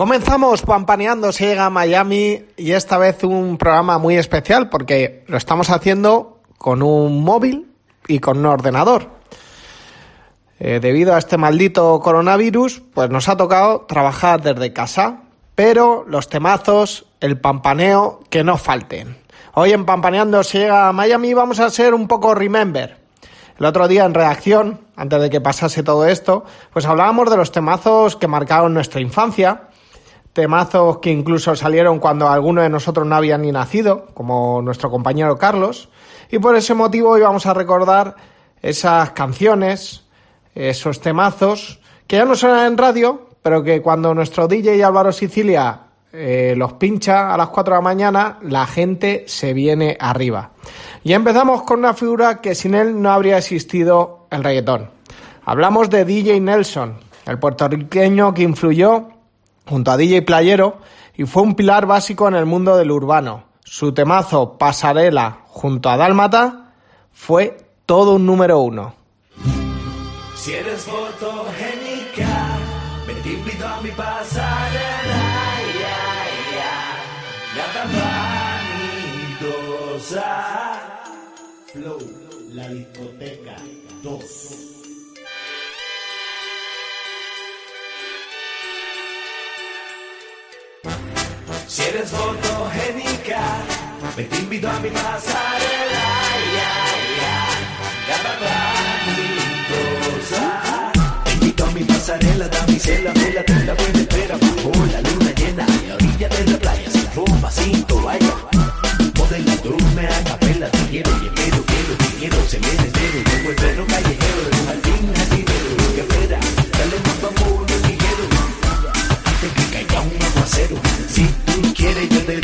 Comenzamos pampaneando, se llega a Miami y esta vez un programa muy especial porque lo estamos haciendo con un móvil y con un ordenador. Eh, debido a este maldito coronavirus, pues nos ha tocado trabajar desde casa, pero los temazos, el pampaneo, que no falten. Hoy en Pampaneando se llega a Miami vamos a ser un poco remember. El otro día en reacción, antes de que pasase todo esto, pues hablábamos de los temazos que marcaron nuestra infancia temazos que incluso salieron cuando alguno de nosotros no había ni nacido, como nuestro compañero Carlos, y por ese motivo hoy vamos a recordar esas canciones, esos temazos, que ya no suenan en radio, pero que cuando nuestro DJ Álvaro Sicilia eh, los pincha a las 4 de la mañana, la gente se viene arriba. Y empezamos con una figura que sin él no habría existido el reggaetón. Hablamos de DJ Nelson, el puertorriqueño que influyó junto a DJ Playero y fue un pilar básico en el mundo del urbano. Su temazo Pasarela junto a Dálmata fue todo un número uno. Si eres fotogénica, me te invito a mi pasarela. Ya, ya. Flow, la discoteca 2. Si eres fotogénica, me te invito a mi pasarela. Ya, ya, Te invito a mi pasarela, damisela, vela, te la buena espera bajo la luna llena. A orilla de la playa, sin ropa, sin toalla. Modela, tú me a capela, te quiero, y quiero, quiero, te quiero, se me Si tú quieres, yo te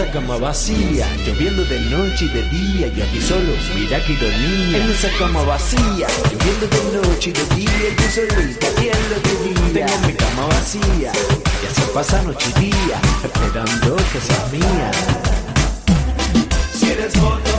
esa cama vacía, lloviendo de noche y de día, yo aquí solo, mira que ironía. En esa cama vacía, lloviendo de noche y de día y tú solita, ¿quién lo diría? Tengo mi cama vacía, y así pasa noche y día, esperando que seas mía. Si eres fotogénica,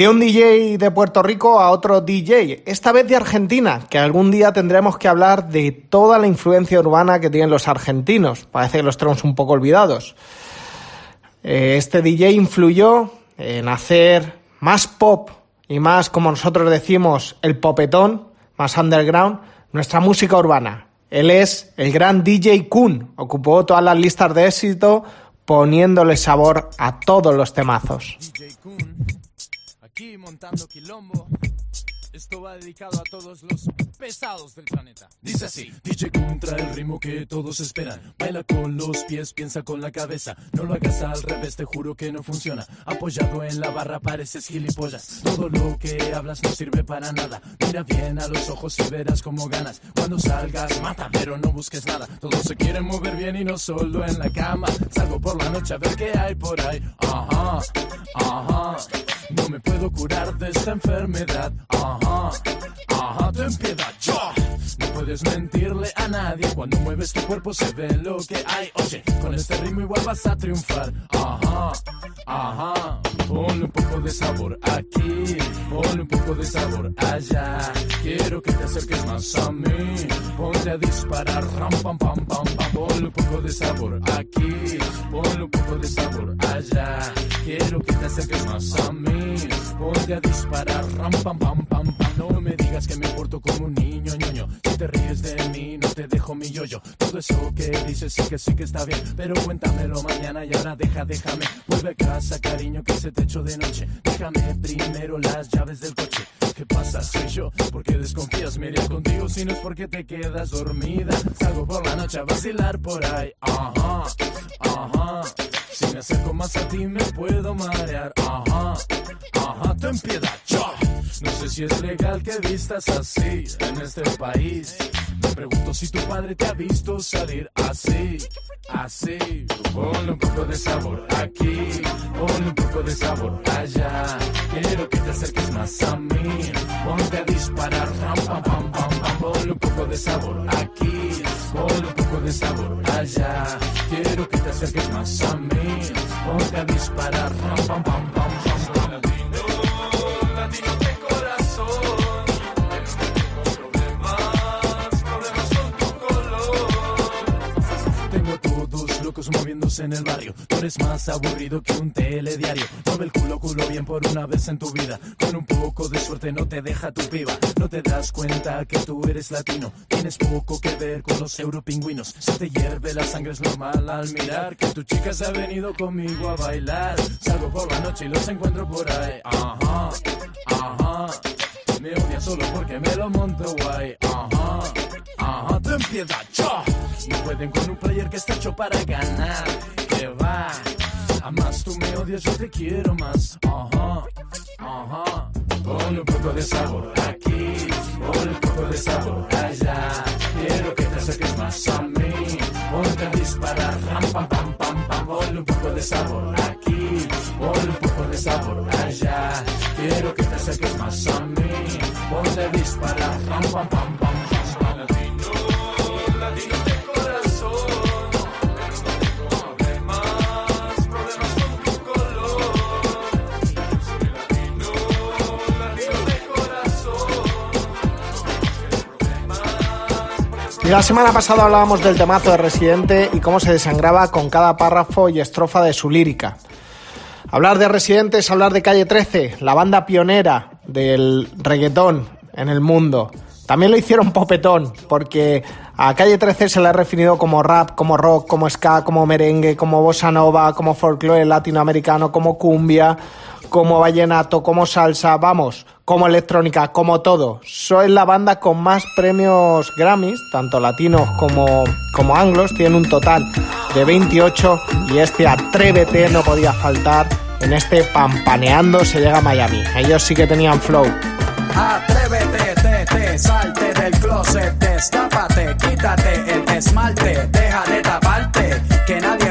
de un DJ de Puerto Rico a otro DJ, esta vez de Argentina, que algún día tendremos que hablar de toda la influencia urbana que tienen los argentinos. Parece que los tenemos un poco olvidados. Eh, Este DJ influyó en hacer más pop y más, como nosotros decimos, el popetón, más underground, nuestra música urbana. Él es el gran DJ Kun, ocupó todas las listas de éxito poniéndole sabor a todos los temazos. Esto va dedicado a todos los pesados del planeta. Dice así, DJ contra el ritmo que todos esperan. Baila con los pies, piensa con la cabeza. No lo hagas al revés, te juro que no funciona. Apoyado en la barra pareces gilipollas. Todo lo que hablas no sirve para nada. Mira bien a los ojos y verás cómo ganas. Cuando salgas, mata, pero no busques nada. Todos se quieren mover bien y no solo en la cama. Salgo por la noche a ver qué hay por ahí. Ajá, ajá. No me puedo curar de esta enfermedad. Ajá, ajá, ten piedad, yo. No puedes mentirle a nadie. Cuando mueves tu cuerpo se ve lo que hay. Oye, con este ritmo igual vas a triunfar. Ajá, ajá. Ponle un poco de sabor aquí. Ponle un poco de sabor allá. Quiero que te acerques más a mí. Ponte a disparar. Ram, pam, pam, pam, pam. Ponle un poco de sabor aquí. Ponle un poco de sabor allá. Quiero que te acerques más a mí. Ponte a disparar. Ram, pam, pam, pam, pam. No me digas que me porto como un niño, ñoño. Si ríes de mí, no te dejo mi yoyo. Todo eso que dices sí que sí que está bien. Pero cuéntamelo mañana y ahora deja, déjame. Vuelve a casa, cariño, que se te echó de noche. Déjame primero las llaves del coche. ¿Qué pasa? Soy yo. ¿Por qué desconfías? Me contigo si no es porque te quedas dormida. Salgo por la noche a vacilar por ahí. Ajá, ajá. Si me acerco más a ti me puedo marear. Ajá, ajá. Ten piedad, yo. No sé si es legal que vistas así en este país. Pregunto si tu padre te ha visto salir así, así. Ponle un poco de sabor aquí, ponle un poco de sabor allá. Quiero que te acerques más a mí. Ponte a disparar, pam, pam, pam, pam. Ponle un poco de sabor aquí, ponle un poco de sabor allá. Quiero que te acerques más a mí. Ponte a disparar, pam, pam, pam, pam. Latino, latino de corazón. Moviéndose en el barrio. Tú eres más aburrido que un telediario. Mueve el culo, culo bien por una vez en tu vida. Con un poco de suerte no te deja tu piba. No te das cuenta que tú eres latino. Tienes poco que ver con los europingüinos. Se te hierve la sangre, es normal al mirar que tu chica se ha venido conmigo a bailar. Salgo por la noche y los encuentro por ahí. Ajá, ajá. Me odia solo porque me lo monto guay. Ajá, ajá, ten piedad, yo. No pueden con un player que está hecho para ganar. Que va. A tú me odias, yo te quiero más. Ajá, ajá. Ponle un poco de sabor aquí. Ponle un poco de sabor allá. Quiero que te acerques más a mí. Ponte a disparar. Pam, pam, pam. Ponle un poco de sabor aquí. Ponle un poco de sabor allá. Quiero que te acerques más a mí. Ponte a disparar. Ram, pam, pam, pam, pam. La semana pasada hablábamos del temazo de Residente y cómo se desangraba con cada párrafo y estrofa de su lírica. Hablar de Residente es hablar de Calle 13, la banda pionera del reggaetón en el mundo. También lo hicieron popetón, porque a Calle 13 se le ha definido como rap, como rock, como ska, como merengue, como bossa nova, como folclore latinoamericano, como cumbia, como vallenato, como salsa, vamos, como electrónica, como todo. Soy la banda con más premios Grammys, tanto latinos como, como anglos, tienen un total de 28 y este Atrévete no podía faltar en este Pampaneando se llega a Miami. Ellos sí que tenían flow. Atrévete, te, te, salte del closet, destápate, quítate el esmalte, deja de taparte, que nadie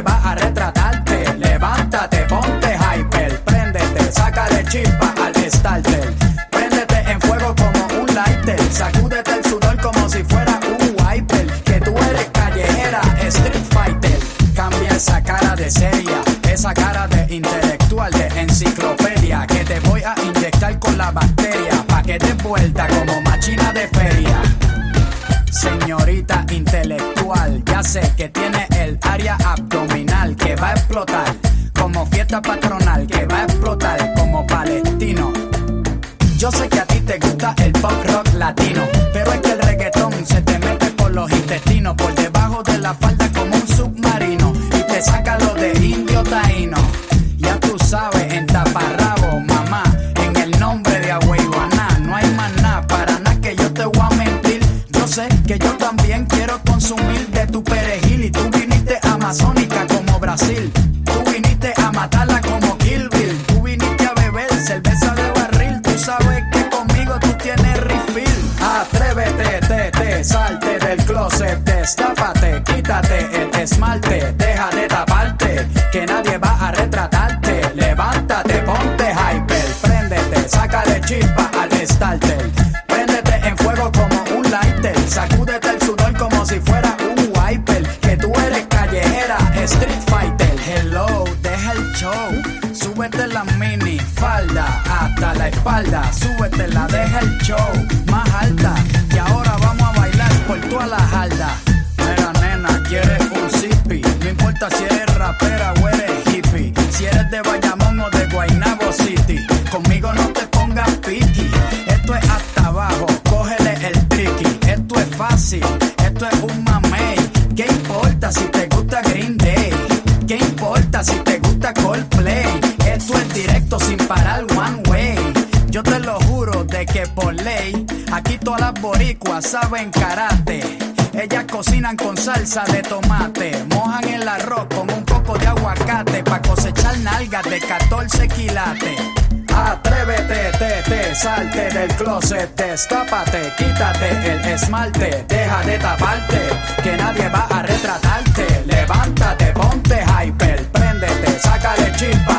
Salte, del closet, destápate, quítate el esmalte, deja de taparte, que nadie va a retratarte. Levántate, ponte hyper, préndete, sácale chispa al starter. Préndete en fuego como un lighter, sacúdete el sudor como si fuera un wiper. Que tú eres callejera, street fighter. Hello, deja el show, súbete la mini falda hasta la espalda, súbete la, deja el show sin parar one way. Yo te lo juro de que por ley, aquí todas las boricuas saben karate. Ellas cocinan con salsa de tomate, mojan el arroz con un poco de aguacate pa' cosechar nalgas de 14 quilates. Atrévete, te, te, salte del closet, destápate, quítate el esmalte, deja de taparte, que nadie va a retratarte. Levántate, ponte hyper, préndete, sácale chispa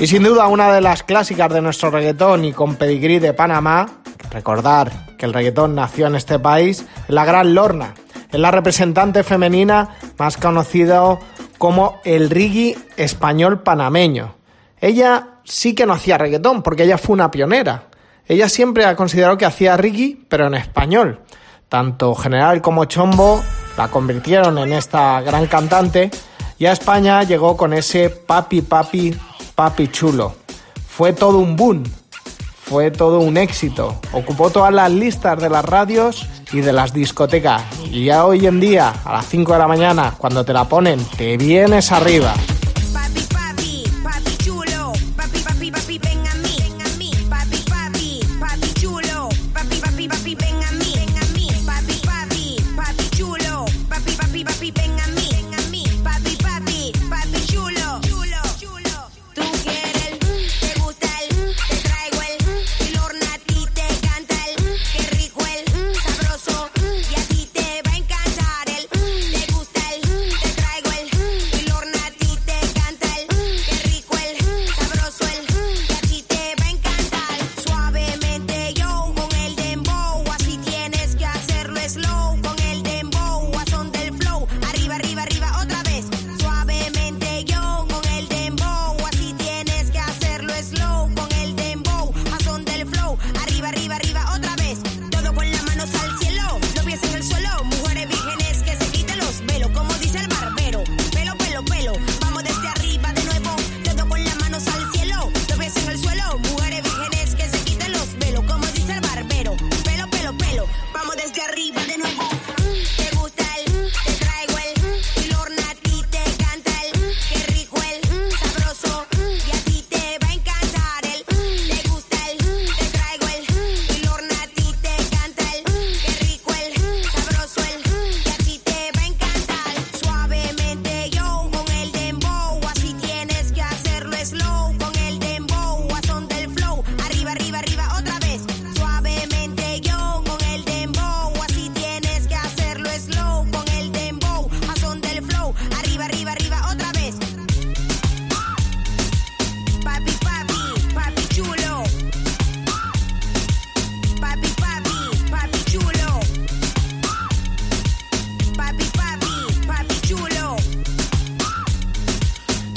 Y sin duda una de las clásicas de nuestro reggaetón y con pedigrí de Panamá, recordar que el reggaetón nació en este país, la gran Lorna. Es la representante femenina más conocida como el reggae español panameño. Ella sí que no hacía reggaetón porque ella fue una pionera. Ella siempre ha considerado que hacía reggae, pero en español. Tanto General como Chombo la convirtieron en esta gran cantante y a España llegó con ese papi papi papi chulo. Fue todo un boom, fue todo un éxito. Ocupó todas las listas de las radios y de las discotecas. Y ya hoy en día, a las 5 de la mañana, cuando te la ponen, te vienes arriba.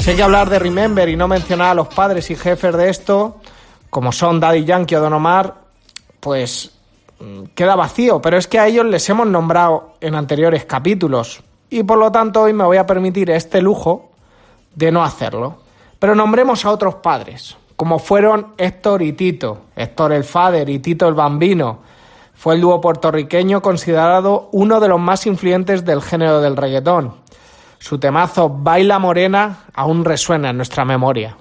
Hay que hablar de Remember y no mencionar a los padres y jefes de esto, como son Daddy Yankee o Don Omar, pues mm, queda vacío. Pero es que a ellos les hemos nombrado en anteriores capítulos. Y por lo tanto hoy me voy a permitir este lujo de no hacerlo. Pero nombremos a otros padres, como fueron Héctor y Tito. Héctor el Fader y Tito el Bambino. fue el dúo puertorriqueño considerado uno de los más influyentes del género del reggaetón. Su temazo Baila Morena aún resuena en nuestra memoria.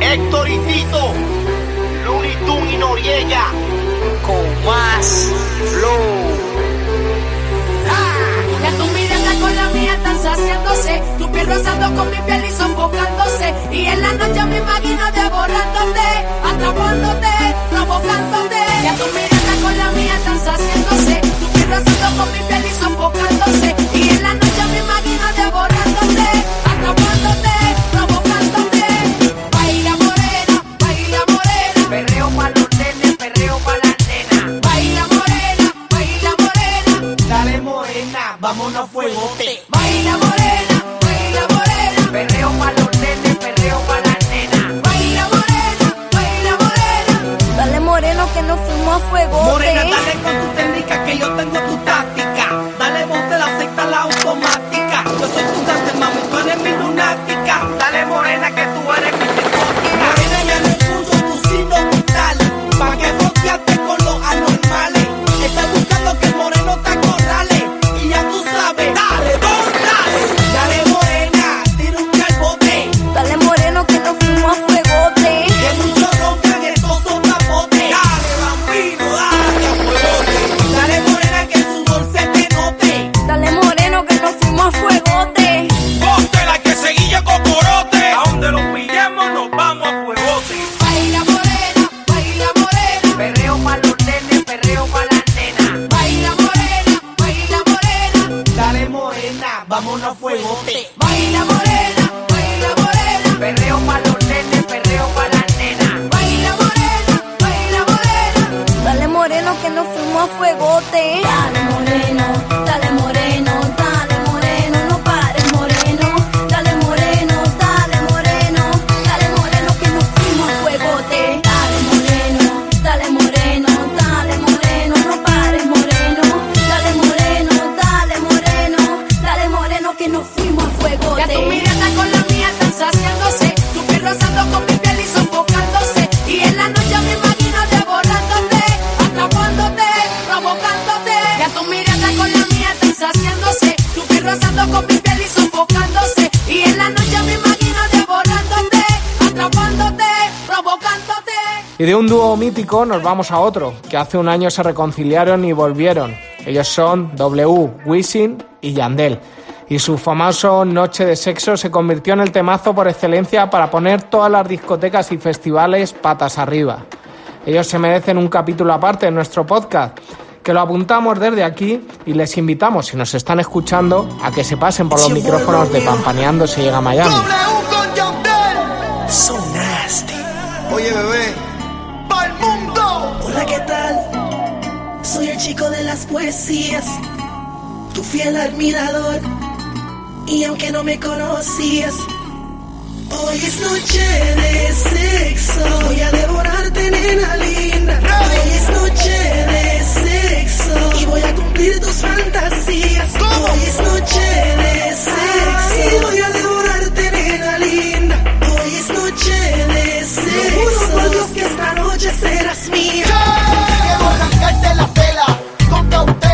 Héctor y Tito, Looney Tunes y Noriega, con más flow. Ya tu mirada con la mía están saciándose, tu piel rozando con mi piel y sofocándose. Y en la noche me imagino devorándote, atrapándote, provocándote. Ya tu mirada con la mía están saciándose, tu piel rozando con mi piel y sofocándose. Y en la noche fuego. A Y de un dúo mítico nos vamos a otro, que hace un año se reconciliaron y volvieron. Ellos son W, Wisin y Yandel. Y su famoso Noche de Sexo se convirtió en el temazo por excelencia para poner todas las discotecas y festivales patas arriba. Ellos se merecen un capítulo aparte en nuestro podcast, que lo apuntamos desde aquí y les invitamos, si nos están escuchando, a que se pasen por los micrófonos de Pampaneando se llega a Miami. con Yandel. So nasty. Oye, bebé. De las poesías, tu fiel admirador. Y aunque no me conocías, hoy es noche de sexo. Voy a devorarte, nena linda. Hoy es noche de sexo. Y voy a cumplir tus fantasías. Hoy es noche de sexo. Y voy a devorarte, nena linda. Hoy es noche de sexo. Juro Dios que esta noche serás mía. Quiero arrancarte la tela con cautela,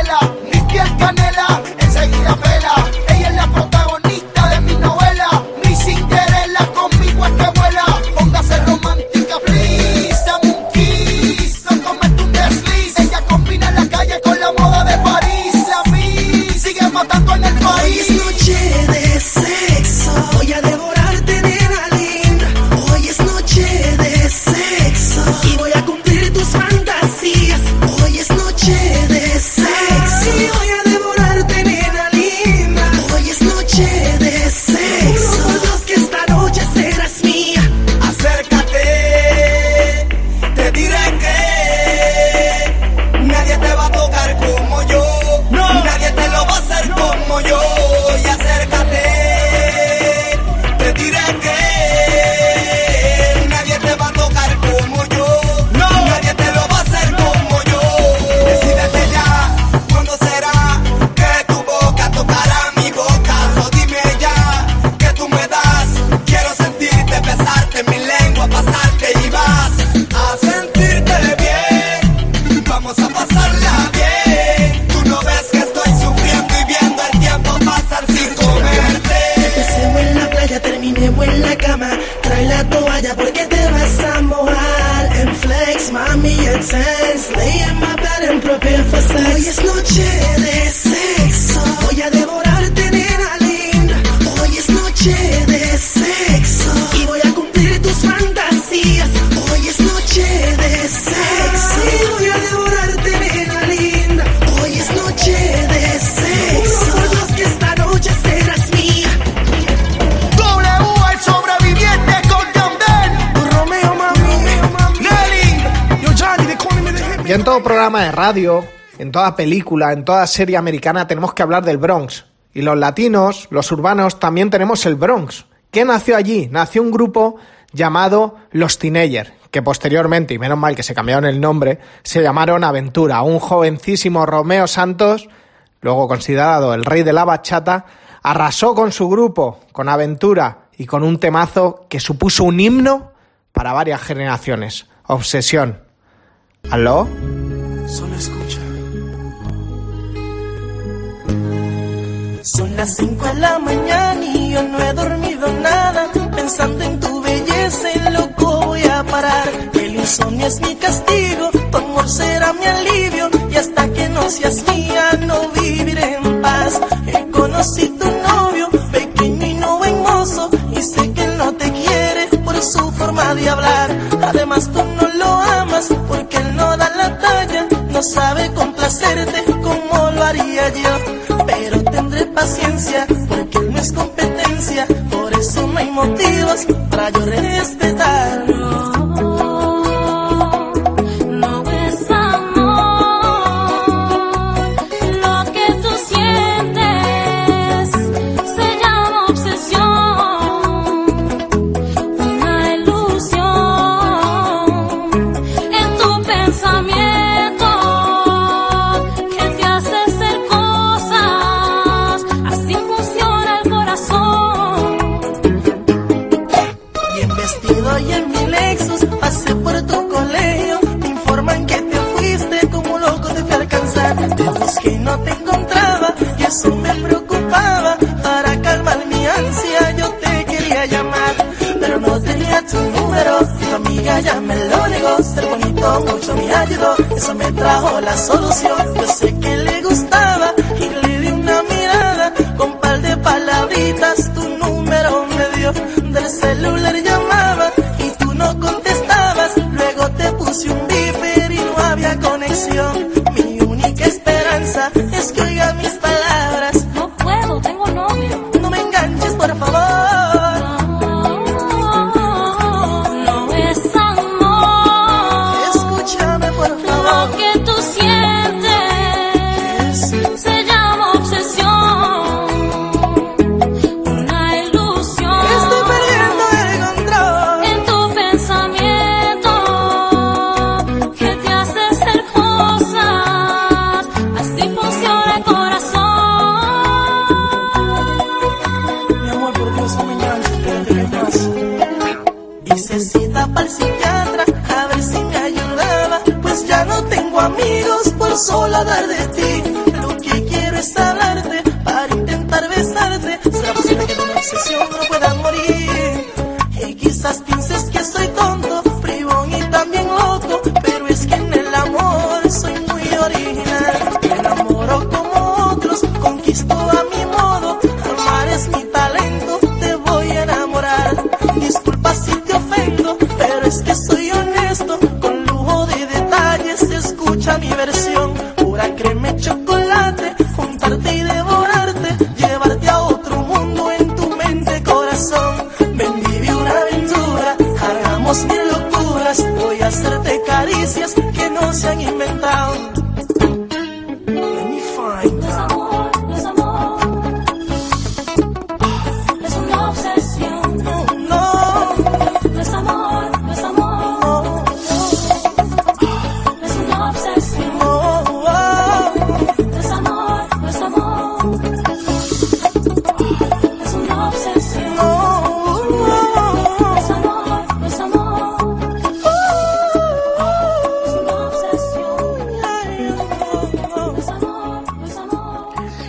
de radio, en toda película, en toda serie americana tenemos que hablar del Bronx. Y los latinos, los urbanos, también tenemos el Bronx. ¿Qué nació allí? Nació un grupo llamado Los Teenagers, que posteriormente, y menos mal que se cambiaron el nombre, se llamaron Aventura. Un jovencísimo Romeo Santos, luego considerado el rey de la bachata, arrasó con su grupo, con Aventura y con un temazo que supuso un himno para varias generaciones. Obsesión. ¿Aló? Solo escucha. Son las 5 de la mañana y yo no he dormido nada. Pensando en tu belleza, y loco voy a parar. El insomnio es mi castigo, tu amor será mi alivio. Y hasta que no seas mía, no viviré en paz. He conocido tu novio, pequeño y no hermoso. Y sé que él no te quiere por su forma de hablar. no sabe complacerte como lo haría yo. Pero tendré paciencia porque él no es competencia, por eso no hay motivos para yo respetarlo.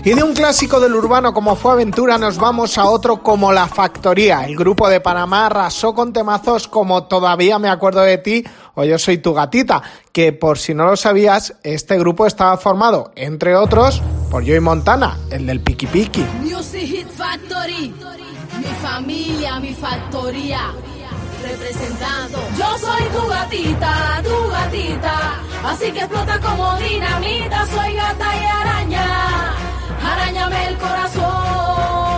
Y de un clásico del urbano como fue Aventura nos vamos a otro como La Factoría. El grupo de Panamá arrasó con temazos como Todavía me acuerdo de ti o Yo soy tu gatita, que por si no lo sabías, este grupo estaba formado, entre otros, por Joey Montana, el del Piki Piki. Music Hit Factory, mi familia, mi factoría representando. Yo soy tu gatita, tu gatita, así que explota como dinamita, soy gata y araña arañame el corazón.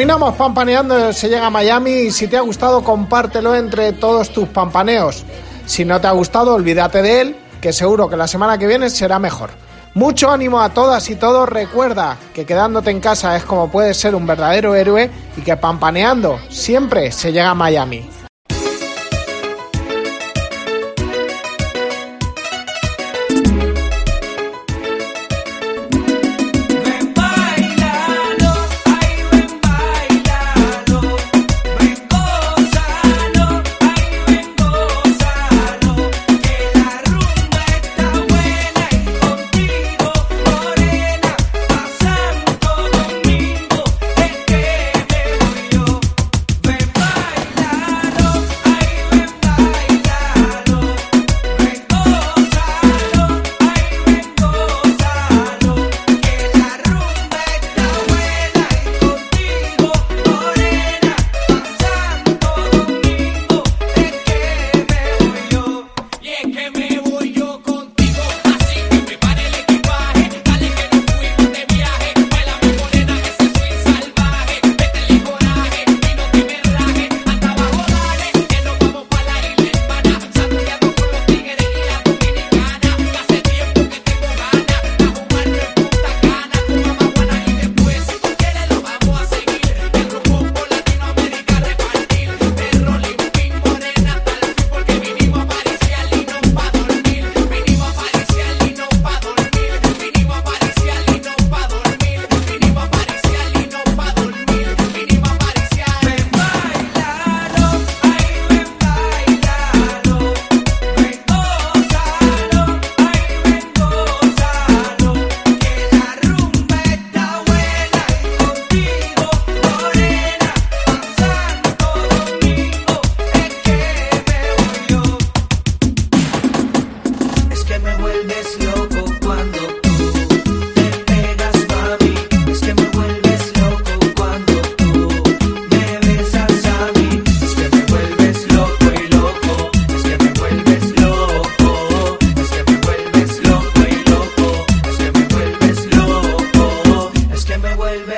Terminamos pampaneando, se llega a Miami y si te ha gustado compártelo entre todos tus pampaneos. Si no te ha gustado, olvídate de él, que seguro que la semana que viene será mejor. Mucho ánimo a todas y todos, recuerda que quedándote en casa es como puedes ser un verdadero héroe y que pampaneando siempre se llega a Miami.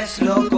Slow. loco.